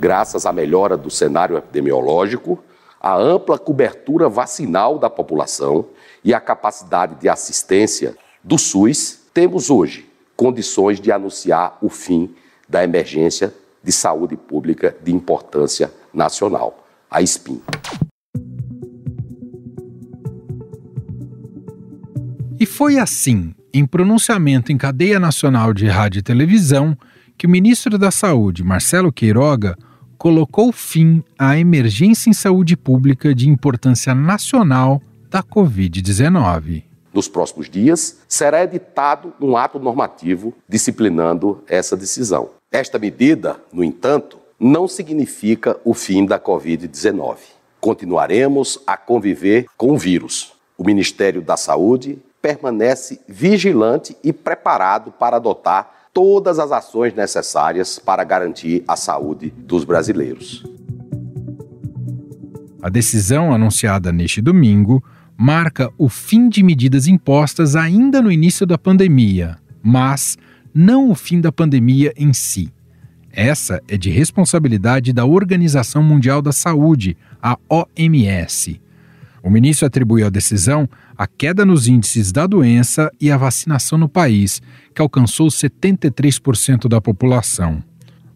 graças à melhora do cenário epidemiológico, à ampla cobertura vacinal da população e à capacidade de assistência do SUS, temos hoje condições de anunciar o fim da emergência de saúde pública de importância nacional, a SPIN. E foi assim, em pronunciamento em cadeia nacional de rádio e televisão, que o ministro da Saúde, Marcelo Queiroga, colocou fim à emergência em saúde pública de importância nacional da Covid-19. Nos próximos dias, será editado um ato normativo disciplinando essa decisão. Esta medida, no entanto, não significa o fim da Covid-19. Continuaremos a conviver com o vírus. O Ministério da Saúde permanece vigilante e preparado para adotar todas as ações necessárias para garantir a saúde dos brasileiros. A decisão anunciada neste domingo marca o fim de medidas impostas ainda no início da pandemia, mas não o fim da pandemia em si. Essa é de responsabilidade da Organização Mundial da Saúde, a OMS. O ministro atribuiu a decisão a queda nos índices da doença e a vacinação no país, que alcançou 73% da população.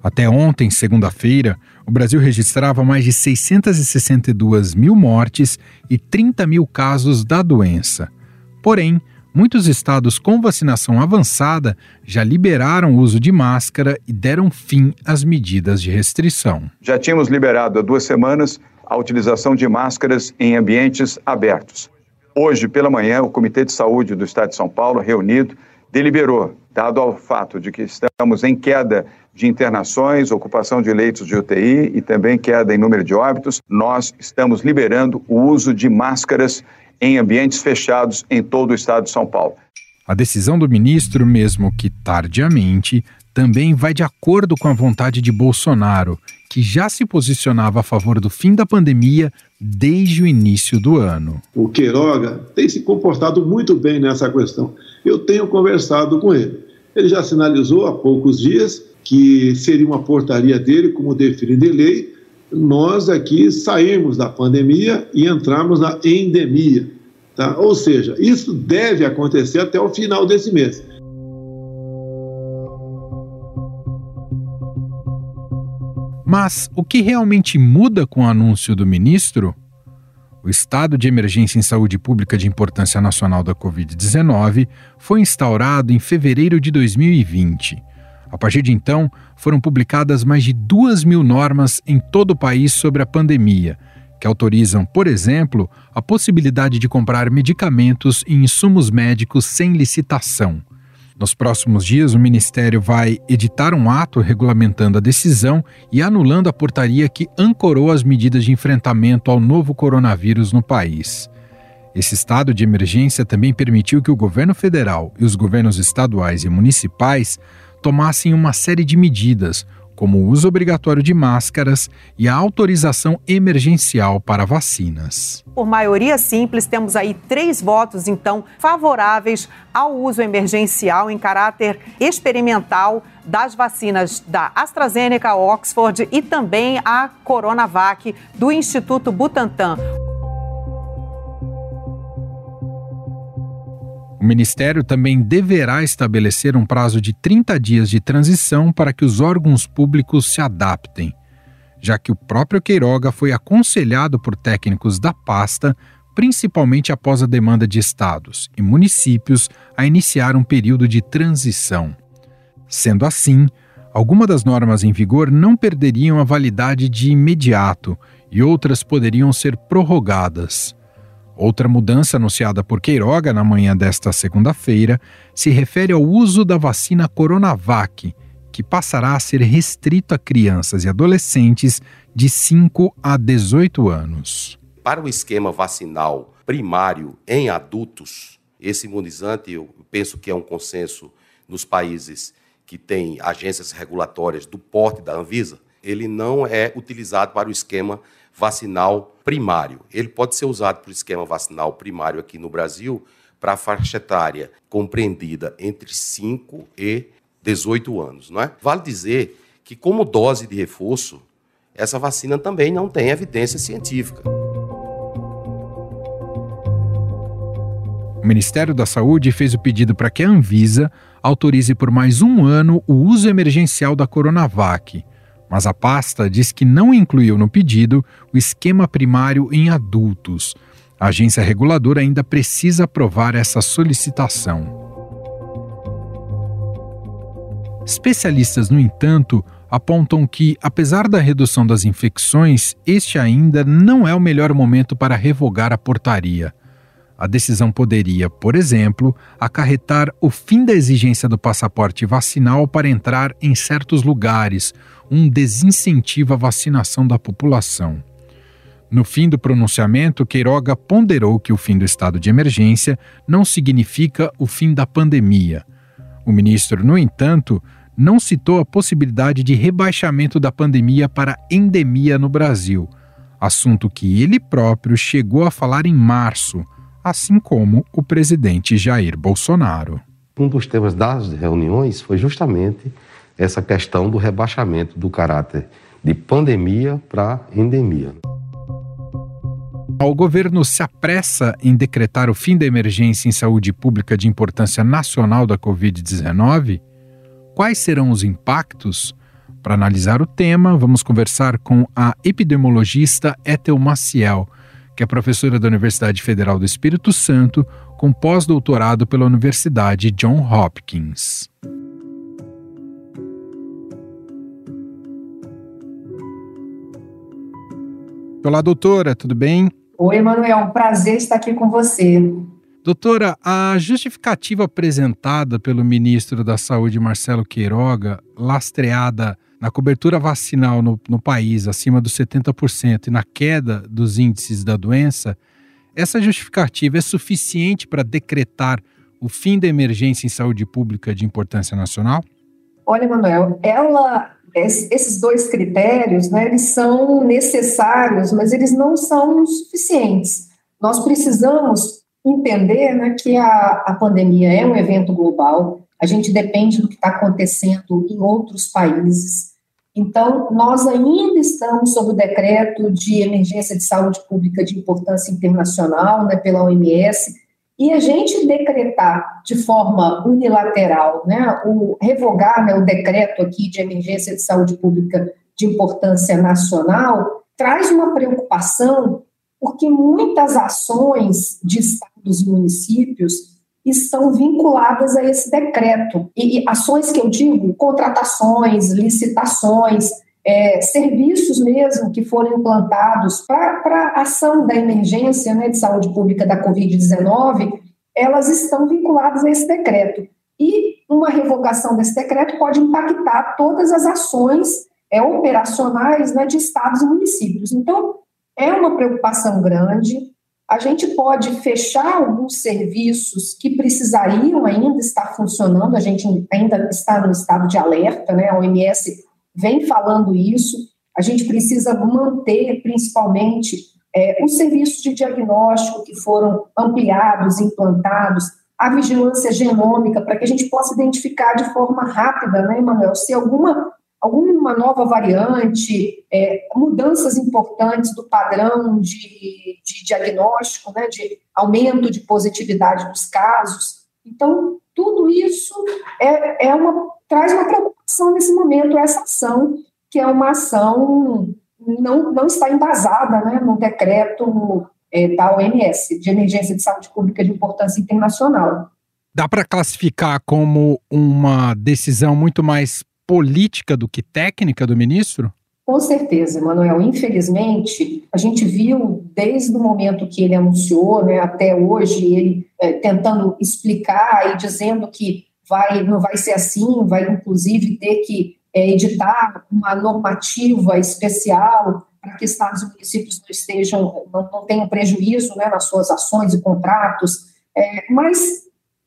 Até ontem, segunda-feira, o Brasil registrava mais de 662 mil mortes e 30 mil casos da doença. Porém, muitos estados com vacinação avançada já liberaram o uso de máscara e deram fim às medidas de restrição. Já tínhamos liberado há duas semanas a utilização de máscaras em ambientes abertos. Hoje, pela manhã, o Comitê de Saúde do Estado de São Paulo, reunido, deliberou, dado ao fato de que estamos em queda de internações, ocupação de leitos de UTI e também queda em número de óbitos, nós estamos liberando o uso de máscaras em ambientes fechados em todo o estado de São Paulo. A decisão do ministro, mesmo que tardiamente, também vai de acordo com a vontade de Bolsonaro, que já se posicionava a favor do fim da pandemia desde o início do ano. O Queiroga tem se comportado muito bem nessa questão. Eu tenho conversado com ele. Ele já sinalizou há poucos dias que seria uma portaria dele, como definida em lei, nós aqui sairmos da pandemia e entrarmos na endemia. Tá? Ou seja, isso deve acontecer até o final desse mês. Mas o que realmente muda com o anúncio do ministro? O estado de emergência em saúde pública de importância nacional da Covid-19 foi instaurado em fevereiro de 2020. A partir de então, foram publicadas mais de duas mil normas em todo o país sobre a pandemia, que autorizam, por exemplo, a possibilidade de comprar medicamentos e insumos médicos sem licitação. Nos próximos dias, o Ministério vai editar um ato regulamentando a decisão e anulando a portaria que ancorou as medidas de enfrentamento ao novo coronavírus no país. Esse estado de emergência também permitiu que o governo federal e os governos estaduais e municipais tomassem uma série de medidas, como o uso obrigatório de máscaras e a autorização emergencial para vacinas. Por maioria simples, temos aí três votos, então, favoráveis ao uso emergencial em caráter experimental das vacinas da AstraZeneca, Oxford e também a Coronavac do Instituto Butantan. O Ministério também deverá estabelecer um prazo de 30 dias de transição para que os órgãos públicos se adaptem, já que o próprio Queiroga foi aconselhado por técnicos da pasta, principalmente após a demanda de estados e municípios a iniciar um período de transição. Sendo assim, algumas das normas em vigor não perderiam a validade de imediato e outras poderiam ser prorrogadas. Outra mudança anunciada por Queiroga na manhã desta segunda-feira se refere ao uso da vacina Coronavac, que passará a ser restrito a crianças e adolescentes de 5 a 18 anos. Para o esquema vacinal primário em adultos, esse imunizante, eu penso que é um consenso nos países que têm agências regulatórias do porte da Anvisa, ele não é utilizado para o esquema vacinal primário. Ele pode ser usado para o esquema vacinal primário aqui no Brasil para a faixa etária compreendida entre 5 e 18 anos, não é? Vale dizer que como dose de reforço, essa vacina também não tem evidência científica. O Ministério da Saúde fez o pedido para que a Anvisa autorize por mais um ano o uso emergencial da Coronavac, mas a pasta diz que não incluiu no pedido o esquema primário em adultos. A agência reguladora ainda precisa aprovar essa solicitação. Especialistas, no entanto, apontam que, apesar da redução das infecções, este ainda não é o melhor momento para revogar a portaria. A decisão poderia, por exemplo, acarretar o fim da exigência do passaporte vacinal para entrar em certos lugares, um desincentivo à vacinação da população. No fim do pronunciamento, Queiroga ponderou que o fim do estado de emergência não significa o fim da pandemia. O ministro, no entanto, não citou a possibilidade de rebaixamento da pandemia para endemia no Brasil, assunto que ele próprio chegou a falar em março assim como o presidente Jair Bolsonaro. Um dos temas das reuniões foi justamente essa questão do rebaixamento do caráter de pandemia para endemia. O governo se apressa em decretar o fim da emergência em saúde pública de importância nacional da Covid-19? Quais serão os impactos? Para analisar o tema, vamos conversar com a epidemiologista Ethel Maciel, que é professora da Universidade Federal do Espírito Santo, com pós-doutorado pela Universidade John Hopkins. Olá, doutora, tudo bem? Oi, Emanuel, um prazer estar aqui com você. Doutora, a justificativa apresentada pelo ministro da Saúde, Marcelo Queiroga, lastreada na cobertura vacinal no, no país acima dos 70% e na queda dos índices da doença, essa justificativa é suficiente para decretar o fim da emergência em saúde pública de importância nacional? Olha, Manuel, ela, esses dois critérios, né, eles são necessários, mas eles não são suficientes. Nós precisamos entender né, que a, a pandemia é um evento global, a gente depende do que está acontecendo em outros países, então, nós ainda estamos sob o decreto de emergência de saúde pública de importância internacional, né, pela OMS, e a gente decretar de forma unilateral, né, o revogar né, o decreto aqui de emergência de saúde pública de importância nacional, traz uma preocupação, porque muitas ações de estados e municípios estão vinculadas a esse decreto. E, e ações que eu digo, contratações, licitações, é, serviços mesmo que foram implantados para a ação da emergência né, de saúde pública da Covid-19, elas estão vinculadas a esse decreto. E uma revogação desse decreto pode impactar todas as ações é, operacionais né, de estados e municípios. Então, é uma preocupação grande, a gente pode fechar alguns serviços que precisariam ainda estar funcionando, a gente ainda está no estado de alerta, né? A OMS vem falando isso. A gente precisa manter, principalmente, é, os serviços de diagnóstico que foram ampliados, implantados, a vigilância genômica, para que a gente possa identificar de forma rápida, né, Emanuel, se alguma alguma nova variante, é, mudanças importantes do padrão de, de diagnóstico, né, de aumento de positividade dos casos. Então, tudo isso é, é uma, traz uma preocupação nesse momento, essa ação, que é uma ação não, não está embasada né, no decreto é, da OMS, de emergência de saúde pública de importância internacional. Dá para classificar como uma decisão muito mais política do que técnica do ministro? Com certeza, Emanuel. Infelizmente, a gente viu desde o momento que ele anunciou, né, até hoje, ele é, tentando explicar e dizendo que vai, não vai ser assim, vai inclusive ter que é, editar uma normativa especial para que estados e municípios não estejam, não, não tenham prejuízo né, nas suas ações e contratos. É, mas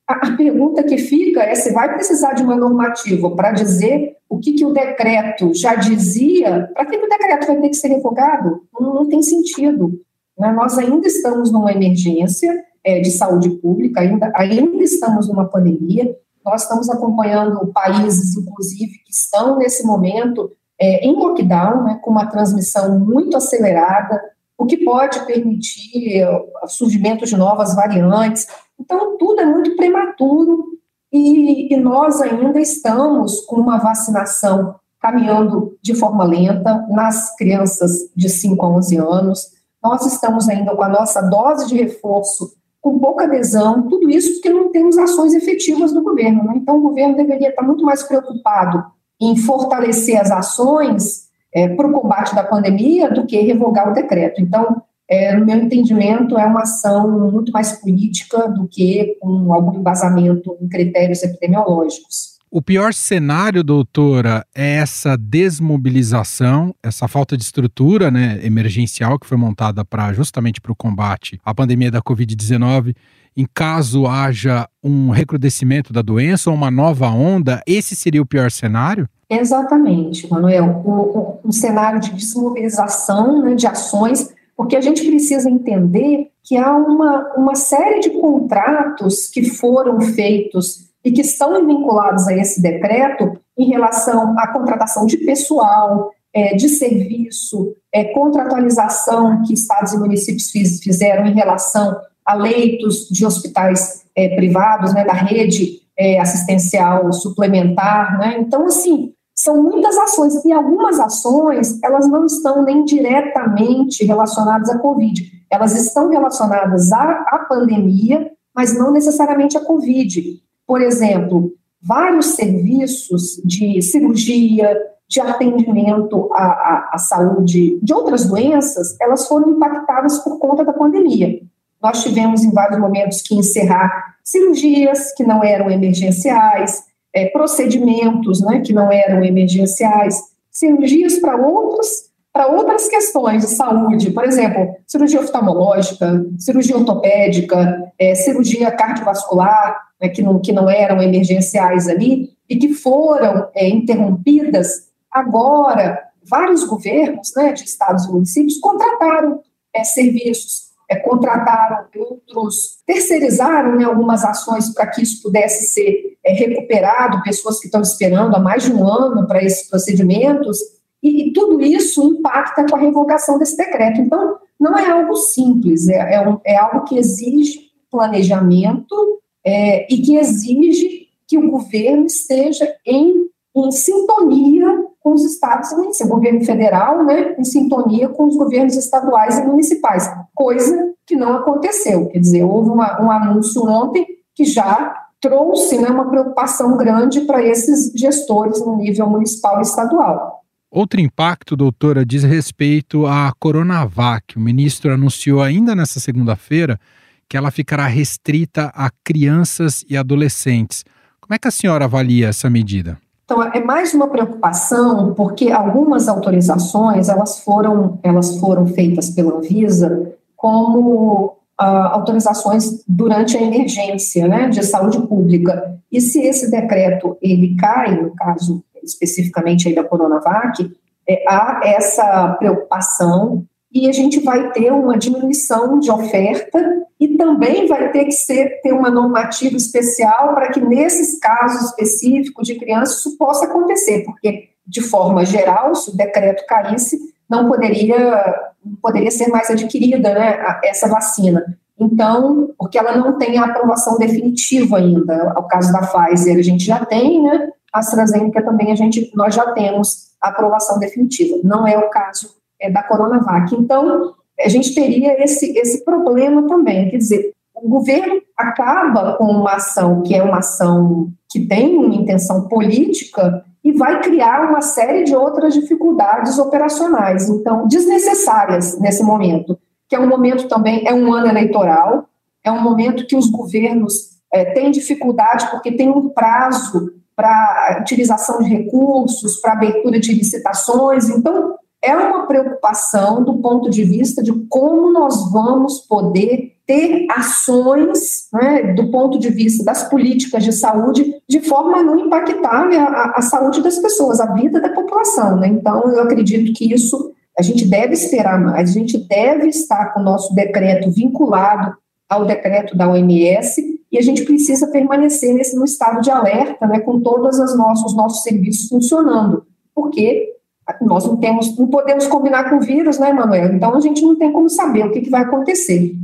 a, pergunta que fica é se vai precisar de uma normativa para dizer o que, que o decreto já dizia, para que o decreto vai ter que ser revogado? Não, não tem sentido. Né? Nós ainda estamos numa emergência é, de saúde pública, ainda, ainda estamos numa pandemia, nós estamos acompanhando países, inclusive, que estão nesse momento é, em lockdown, né, com uma transmissão muito acelerada, o que pode permitir o surgimento de novas variantes. Então, tudo é muito prematuro e, e nós ainda estamos com uma vacinação caminhando de forma lenta nas crianças de 5 a 11 anos. Nós estamos ainda com a nossa dose de reforço com pouca adesão, tudo isso porque não temos ações efetivas do governo. Né? Então, o governo deveria estar muito mais preocupado em fortalecer as ações é, para o combate da pandemia do que revogar o decreto. Então, é, no meu entendimento, é uma ação muito mais política do que com algum embasamento em critérios epidemiológicos. O pior cenário, doutora, é essa desmobilização, essa falta de estrutura né, emergencial que foi montada para justamente para o combate à pandemia da Covid-19. Em caso haja um recrudescimento da doença ou uma nova onda, esse seria o pior cenário? Exatamente, Manuel. Um, um cenário de desmobilização né, de ações, porque a gente precisa entender que há uma, uma série de contratos que foram feitos e que estão vinculados a esse decreto em relação à contratação de pessoal, é, de serviço, é, contratualização que estados e municípios fiz, fizeram em relação a leitos de hospitais é, privados, né, da rede é, assistencial suplementar. Né? Então, assim, são muitas ações, e algumas ações, elas não estão nem diretamente relacionadas à Covid, elas estão relacionadas à, à pandemia, mas não necessariamente à Covid. Por exemplo, vários serviços de cirurgia, de atendimento à, à, à, saúde de outras doenças, elas foram impactadas por conta da pandemia. Nós tivemos em vários momentos que encerrar cirurgias que não eram emergenciais, é, procedimentos né, que não eram emergenciais, cirurgias para outros para outras questões de saúde, por exemplo, cirurgia oftalmológica, cirurgia ortopédica, é, cirurgia cardiovascular, né, que, não, que não eram emergenciais ali, e que foram é, interrompidas, agora vários governos né, de estados e municípios contrataram é, serviços, é, contrataram outros, terceirizaram né, algumas ações para que isso pudesse ser é, recuperado, pessoas que estão esperando há mais de um ano para esses procedimentos, e, e, tudo isso impacta com a revogação desse decreto. Então, não é algo simples, é, é, um, é algo que exige planejamento é, e que exige que o governo esteja em, em sintonia com os estados e municípios, o governo federal, né, em sintonia com os governos estaduais e municipais, coisa que não aconteceu. Quer dizer, houve uma, um anúncio ontem que já trouxe né, uma preocupação grande para esses gestores no nível municipal e estadual. Outro impacto, doutora, diz respeito à Coronavac. O ministro anunciou ainda nessa segunda-feira que ela ficará restrita a crianças e adolescentes. Como é que a senhora avalia essa medida? Então, é mais uma preocupação, porque algumas autorizações elas foram, elas foram feitas pela Anvisa como ah, autorizações durante a emergência né, de saúde pública. E se esse decreto ele cai, no caso especificamente aí da Coronavac, é, há essa preocupação e a gente vai ter uma diminuição de oferta e também vai ter que ser, ter uma normativa especial para que nesses casos específicos de crianças isso possa acontecer, porque de forma geral, se o decreto caísse, não poderia, poderia ser mais adquirida né, essa vacina. Então, porque ela não tem a aprovação definitiva ainda. O caso da Pfizer a gente já tem, né? A AstraZeneca também a gente, nós já temos a aprovação definitiva. Não é o caso é, da Coronavac. Então, a gente teria esse, esse problema também. Quer dizer, o governo acaba com uma ação que é uma ação que tem uma intenção política e vai criar uma série de outras dificuldades operacionais, então, desnecessárias nesse momento, que é um momento também, é um ano eleitoral, é um momento que os governos é, têm dificuldade porque tem um prazo para utilização de recursos, para abertura de licitações. Então, é uma preocupação do ponto de vista de como nós vamos poder ter ações, né, do ponto de vista das políticas de saúde, de forma a não impactar né, a, a, saúde das pessoas, a vida da população. Né? Então, eu acredito que isso a gente deve esperar mais, a gente deve estar com o nosso decreto vinculado ao decreto da OMS e a gente precisa permanecer nesse no estado de alerta, né, com todos os nossos, os nossos serviços funcionando, porque nós não temos, não podemos combinar com o vírus, né, Manuel? Então a gente não tem como saber o que, que vai acontecer.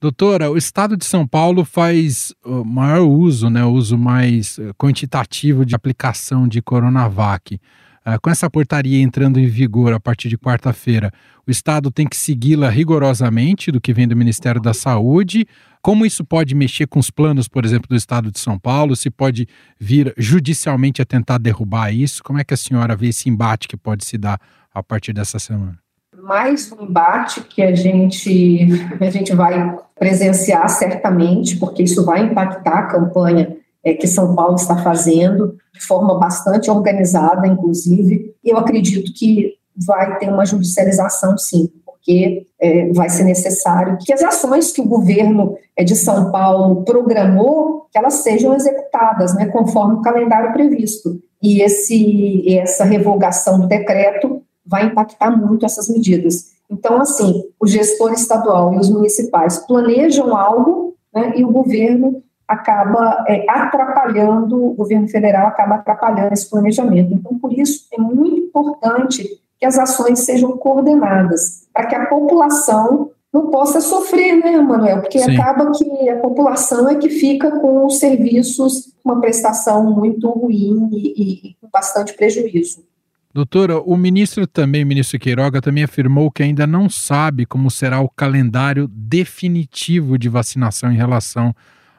Doutora, o estado de São Paulo faz o maior uso, né, o uso mais eh, quantitativo de aplicação de Coronavac. Uh, com essa portaria entrando em vigor a partir de quarta-feira, o Estado tem que segui-la rigorosamente do que vem do Ministério da Saúde. Como isso pode mexer com os planos, por exemplo, do Estado de São Paulo? Se pode vir judicialmente a tentar derrubar isso? Como é que a senhora vê esse embate que pode se dar a partir dessa semana? Mais um embate que a gente, a gente vai presenciar certamente, porque isso vai impactar a campanha é, que São Paulo está fazendo, de forma bastante organizada, inclusive. Eu acredito que vai ter uma judicialização, sim, porque é, vai ser necessário que as ações que o governo é, de São Paulo programou, que elas sejam executadas, né, conforme o calendário previsto. E esse, essa revogação do decreto vai impactar muito essas medidas. Então, assim, o gestor estadual e os municipais planejam algo né, e o governo acaba é, atrapalhando, o governo federal acaba atrapalhando esse planejamento. Então, por isso, é muito importante que as ações sejam coordenadas, para que a população não possa sofrer, né, Manuel? Porque Sim. acaba que a população é que fica com os serviços, uma prestação muito ruim e, e com bastante prejuízo. Doutora, o ministro também, o ministro Queiroga, também afirmou que ainda não sabe como será o calendário definitivo de vacinação em relação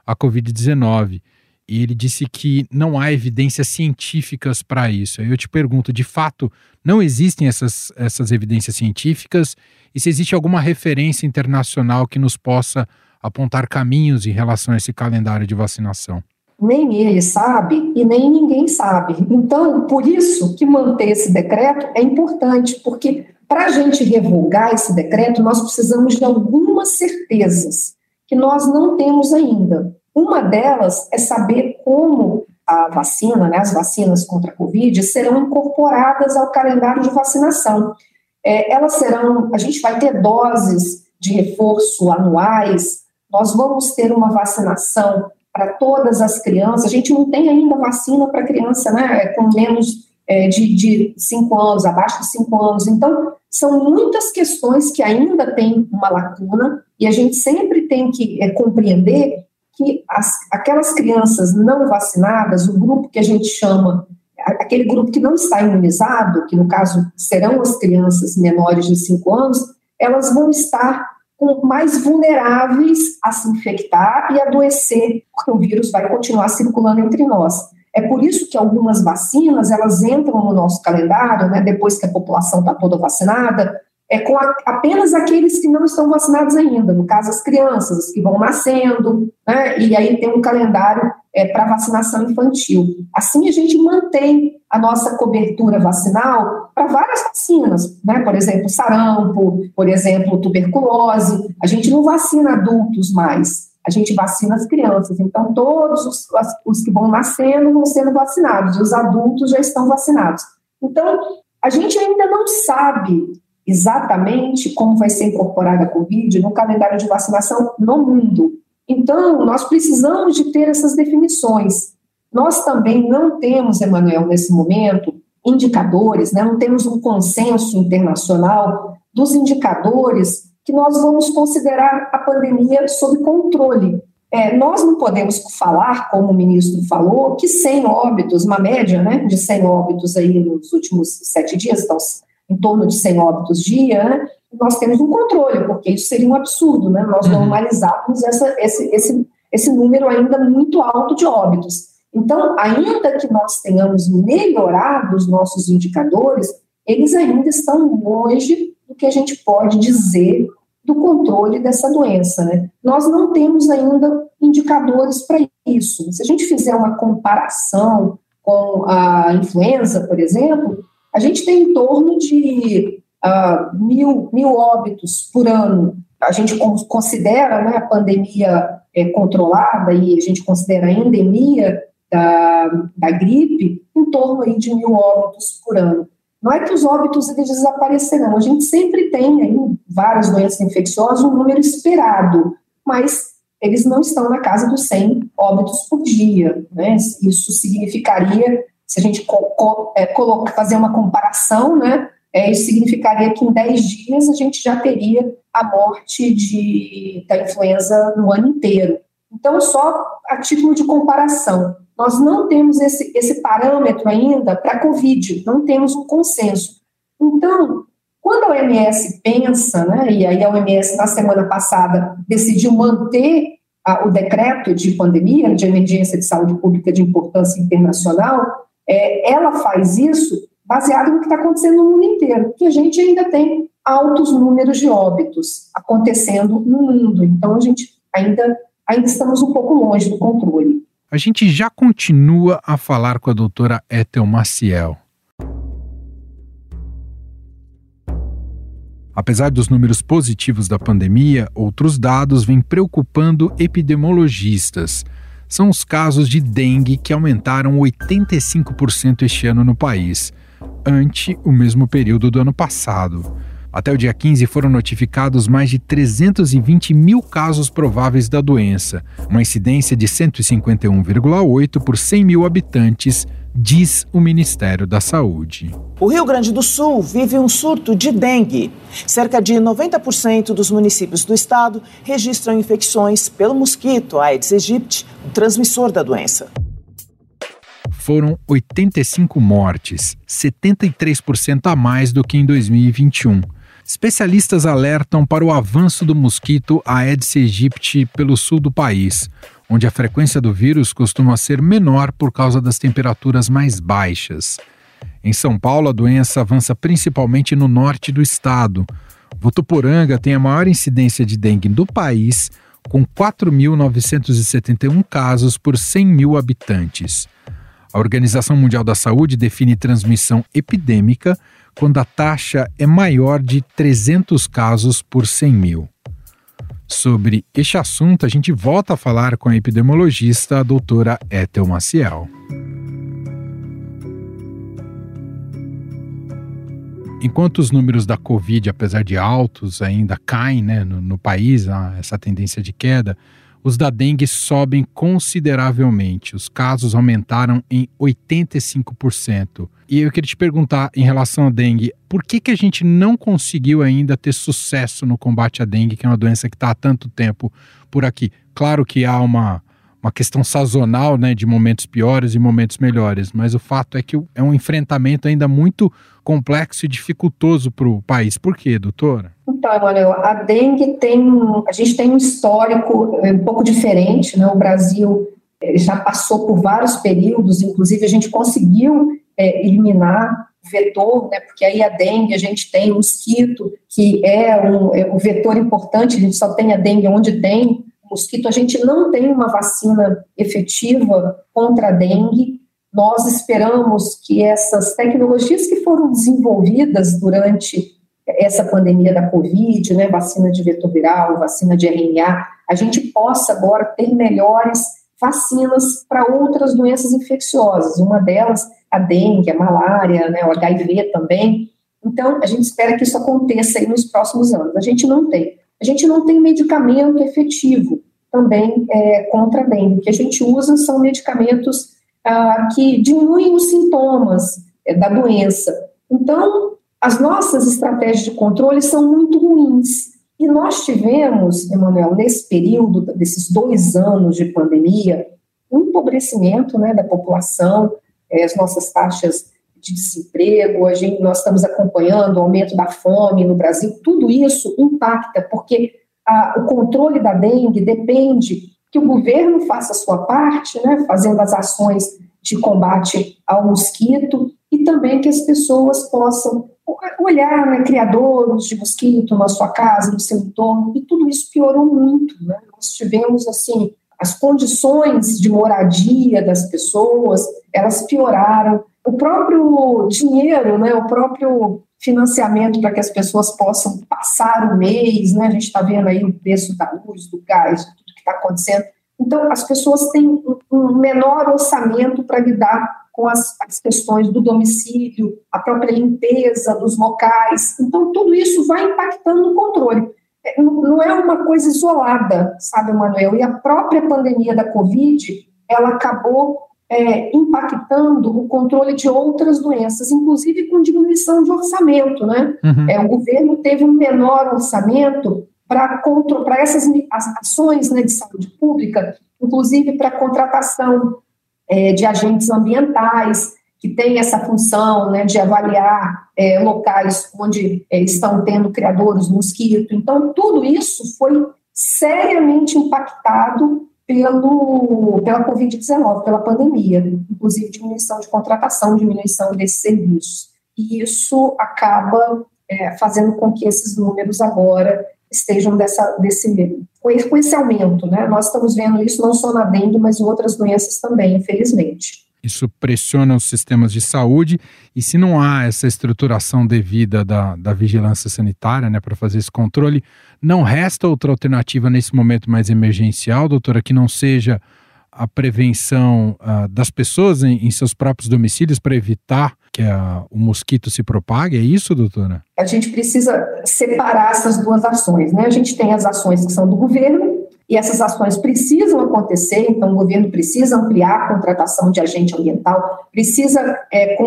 à Covid-19. E ele disse que não há evidências científicas para isso. Eu te pergunto, de fato, não existem essas, essas evidências científicas? E se existe alguma referência internacional que nos possa apontar caminhos em relação a esse calendário de vacinação? Nem ele sabe e nem ninguém sabe. Então, por isso que manter esse decreto é importante, porque para a gente revogar esse decreto, nós precisamos de algumas certezas que nós não temos ainda. Uma delas é saber como a vacina, né, as vacinas contra a Covid, serão incorporadas ao calendário de vacinação. É, elas serão, a gente vai ter doses de reforço anuais, nós vamos ter uma vacinação para todas as crianças. A gente não tem ainda vacina para criança né, com menos é, de 5 anos, abaixo de 5 anos. Então, são muitas questões que ainda têm uma lacuna e a gente sempre tem que é, compreender que as, aquelas crianças não vacinadas, o grupo que a gente chama, aquele grupo que não está imunizado, que no caso serão as crianças menores de 5 anos, elas vão estar mais vulneráveis a se infectar e adoecer, porque o vírus vai continuar circulando entre nós. É por isso que algumas vacinas, elas entram no nosso calendário, né, depois que a população está toda vacinada, é com a, apenas aqueles que não estão vacinados ainda, no caso as crianças que vão nascendo, né, e aí tem um calendário é, para vacinação infantil. Assim a gente mantém a nossa cobertura vacinal para várias vacinas, né, por exemplo, sarampo, por exemplo, tuberculose, a gente não vacina adultos mais, a gente vacina as crianças. Então, todos os, os que vão nascendo vão sendo vacinados, os adultos já estão vacinados. Então, a gente ainda não sabe exatamente como vai ser incorporada a Covid no calendário de vacinação no mundo. Então, nós precisamos de ter essas definições. Nós também não temos, Emanuel, nesse momento, indicadores, né? não temos um consenso internacional dos indicadores que nós vamos considerar a pandemia sob controle. É, nós não podemos falar, como o ministro falou, que 100 óbitos, uma média né, de 100 óbitos aí nos últimos sete dias, então em torno de 100 óbitos dia, né, nós temos um controle, porque isso seria um absurdo, né, nós uhum. normalizarmos essa, esse, esse, esse número ainda muito alto de óbitos. Então, ainda que nós tenhamos melhorado os nossos indicadores, eles ainda estão longe do que a gente pode dizer do controle dessa doença. Né? Nós não temos ainda indicadores para isso. Se a gente fizer uma comparação com a influenza, por exemplo, a gente tem em torno de uh, mil, mil óbitos por ano. A gente considera né, a pandemia é, controlada e a gente considera a endemia da, da gripe em torno aí de mil óbitos por ano. Não é que os óbitos eles desaparecerão, a gente sempre tem aí várias doenças infecciosas, um número esperado, mas eles não estão na casa dos 100 óbitos por dia. Né? Isso significaria se a gente é, fazer uma comparação, né, é, isso significaria que em 10 dias a gente já teria a morte de, da influenza no ano inteiro. Então, só a título de comparação, nós não temos esse, esse parâmetro ainda para a Covid, não temos um consenso. Então, quando a OMS pensa, né, e aí a OMS na semana passada decidiu manter a, o decreto de pandemia, de emergência de saúde pública de importância internacional, é, ela faz isso baseado no que está acontecendo no mundo inteiro, que a gente ainda tem altos números de óbitos acontecendo no mundo. Então, a gente ainda, ainda estamos um pouco longe do controle. A gente já continua a falar com a doutora Ethel Maciel. Apesar dos números positivos da pandemia, outros dados vêm preocupando epidemiologistas. São os casos de dengue que aumentaram 85% este ano no país, ante o mesmo período do ano passado. Até o dia 15 foram notificados mais de 320 mil casos prováveis da doença, uma incidência de 151,8 por 100 mil habitantes, diz o Ministério da Saúde. O Rio Grande do Sul vive um surto de dengue. Cerca de 90% dos municípios do estado registram infecções pelo mosquito Aedes aegypti, o transmissor da doença foram 85 mortes, 73% a mais do que em 2021. Especialistas alertam para o avanço do mosquito Aedes aegypti pelo sul do país, onde a frequência do vírus costuma ser menor por causa das temperaturas mais baixas. Em São Paulo, a doença avança principalmente no norte do estado. Votuporanga tem a maior incidência de dengue do país, com 4.971 casos por 100 mil habitantes. A Organização Mundial da Saúde define transmissão epidêmica quando a taxa é maior de 300 casos por 100 mil. Sobre este assunto, a gente volta a falar com a epidemiologista, a doutora Ethel Maciel. Enquanto os números da Covid, apesar de altos, ainda caem né, no, no país, essa tendência de queda, os da dengue sobem consideravelmente. Os casos aumentaram em 85%. E eu queria te perguntar em relação à dengue, por que, que a gente não conseguiu ainda ter sucesso no combate à dengue, que é uma doença que está há tanto tempo por aqui? Claro que há uma, uma questão sazonal, né, de momentos piores e momentos melhores, mas o fato é que é um enfrentamento ainda muito complexo e dificultoso para o país. Por quê, doutora? Então, Emanuel, a dengue tem, a gente tem um histórico é, um pouco diferente, né? O Brasil já passou por vários períodos, inclusive a gente conseguiu é, eliminar o vetor, né? Porque aí a dengue a gente tem o mosquito, que é um, é um vetor importante, a gente só tem a dengue onde tem mosquito, a gente não tem uma vacina efetiva contra a dengue. Nós esperamos que essas tecnologias que foram desenvolvidas durante essa pandemia da Covid, né, vacina de vetor viral, vacina de RNA, a gente possa agora ter melhores vacinas para outras doenças infecciosas. Uma delas, a dengue, a malária, né, o HIV também. Então, a gente espera que isso aconteça aí nos próximos anos. A gente não tem. A gente não tem medicamento efetivo também é, contra a dengue. O que a gente usa são medicamentos ah, que diminuem os sintomas é, da doença. Então, as nossas estratégias de controle são muito ruins. E nós tivemos, Emanuel, nesse período, desses dois anos de pandemia, um empobrecimento né, da população, é, as nossas taxas de desemprego, a gente, nós estamos acompanhando o aumento da fome no Brasil, tudo isso impacta, porque a, o controle da dengue depende que o governo faça a sua parte, né, fazendo as ações de combate ao mosquito, e também que as pessoas possam olhar né, criadores de mosquito na sua casa, no seu entorno, e tudo isso piorou muito. Né? Nós tivemos, assim, as condições de moradia das pessoas, elas pioraram. O próprio dinheiro, né, o próprio financiamento para que as pessoas possam passar o mês, né? A gente está vendo aí o preço da luz, do gás, está acontecendo. Então, as pessoas têm um menor orçamento para lidar com as, as, questões do domicílio, a própria limpeza dos locais. Então, tudo isso vai impactando no controle. É, não é uma coisa isolada, sabe, Manuel? E a própria pandemia da Covid, ela acabou é, impactando o controle de outras doenças, inclusive com diminuição de orçamento, né? Uhum. É, o governo teve um menor orçamento para essas ações né, de saúde pública, inclusive para contratação é, de agentes ambientais, que tem essa função né, de avaliar é, locais onde é, estão tendo criadores mosquito. Então, tudo isso foi seriamente impactado pelo, pela Covid-19, pela pandemia, inclusive diminuição de contratação, diminuição desses serviços. E isso acaba é, fazendo com que esses números agora estejam dessa, desse, com esse aumento. Né? Nós estamos vendo isso não só na dengue, mas em outras doenças também, infelizmente. Isso pressiona os sistemas de saúde e se não há essa estruturação devida da, da vigilância sanitária né, para fazer esse controle, não resta outra alternativa nesse momento mais emergencial, doutora, que não seja a prevenção uh, das pessoas em, em, seus próprios domicílios para evitar que uh, o mosquito se propague? É isso, doutora? A gente precisa separar essas duas ações. Né? A gente tem as ações que são do governo e essas ações precisam acontecer, então o governo precisa ampliar a contratação de agente ambiental, precisa é,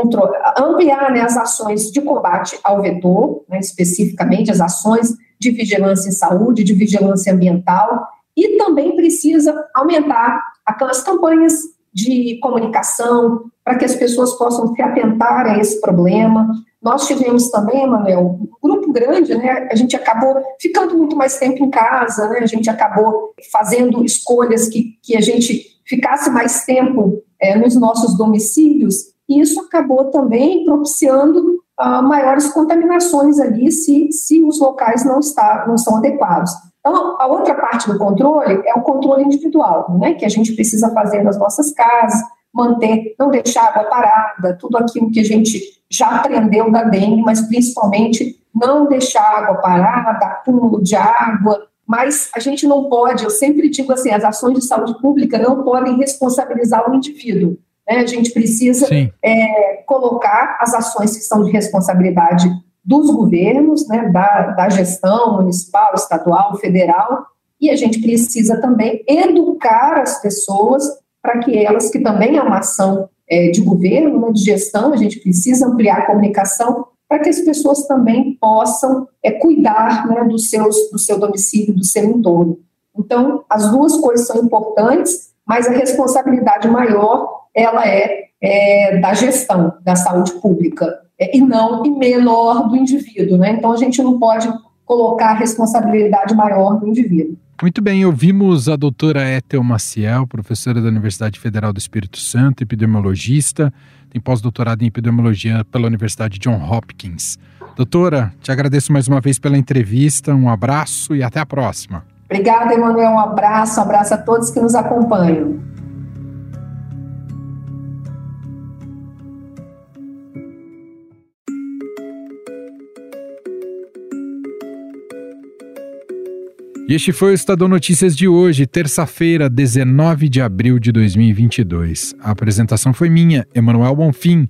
ampliar né, as ações de combate ao vetor, né, especificamente as ações de vigilância em saúde, de vigilância ambiental, e também precisa aumentar aquelas campanhas de comunicação para que as pessoas possam se atentar a esse problema. Nós tivemos também, Manuel, um grupo grande, né? A gente acabou ficando muito mais tempo em casa, né? A gente acabou fazendo escolhas que, que a gente ficasse mais tempo é, nos nossos domicílios, e isso acabou também propiciando uh, maiores contaminações ali se, se os locais não, está, não são adequados. Então, a outra parte do controle é o controle individual, né, que a gente precisa fazer nas nossas casas, manter, não deixar água parada, tudo aquilo que a gente já aprendeu da dengue, mas principalmente não deixar água parada, acúmulo de água, mas a gente não pode, eu sempre digo assim, as ações de saúde pública não podem responsabilizar o indivíduo. Né? A gente precisa é, colocar as ações que são de responsabilidade dos governos, né, da, da gestão municipal, estadual, federal, e a gente precisa também educar as pessoas para que elas, que também é uma ação é, de governo, né, de gestão, a gente precisa ampliar a comunicação para que as pessoas também possam é, cuidar né, dos seus, do seu domicílio, do seu entorno. Então, as duas coisas são importantes, mas a responsabilidade maior ela é, é da gestão da saúde pública e não e menor do indivíduo. Né? Então, a gente não pode colocar a responsabilidade maior do indivíduo. Muito bem, ouvimos a doutora Ethel Maciel, professora da Universidade Federal do Espírito Santo, epidemiologista, tem pós-doutorado em epidemiologia pela Universidade John Hopkins. Doutora, te agradeço mais uma vez pela entrevista, um abraço e até a próxima. Obrigada, Emanuel, um abraço, um abraço a todos que nos acompanham. E este foi o Estadão Notícias de hoje, terça-feira, 19 de abril de 2022. A apresentação foi minha, Emanuel Bonfim.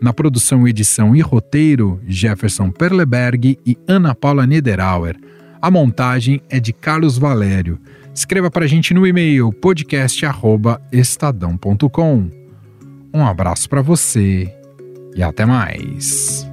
Na produção, edição e roteiro, Jefferson Perleberg e Ana Paula Niederauer. A montagem é de Carlos Valério. Escreva para a gente no e-mail podcast@estadão.com. Um abraço para você e até mais.